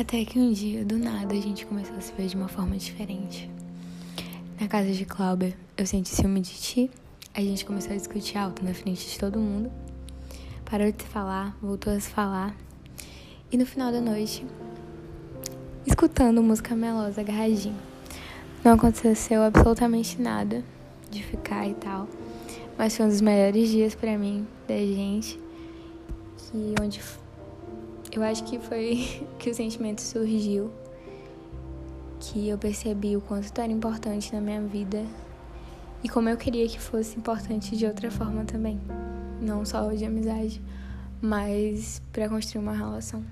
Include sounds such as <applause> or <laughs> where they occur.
Até que um dia, do nada, a gente começou a se ver de uma forma diferente. Na casa de Clauber, eu senti ciúme de ti. A gente começou a discutir alto na frente de todo mundo. Parou de se falar, voltou a se falar. E no final da noite, escutando música melosa agarradinho. Não aconteceu absolutamente nada de ficar e tal. Mas foi um dos melhores dias para mim, da gente. Que onde eu acho que foi <laughs> que o sentimento surgiu. Que eu percebi o quanto era importante na minha vida. E como eu queria que fosse importante de outra forma também. Não só de amizade, mas para construir uma relação.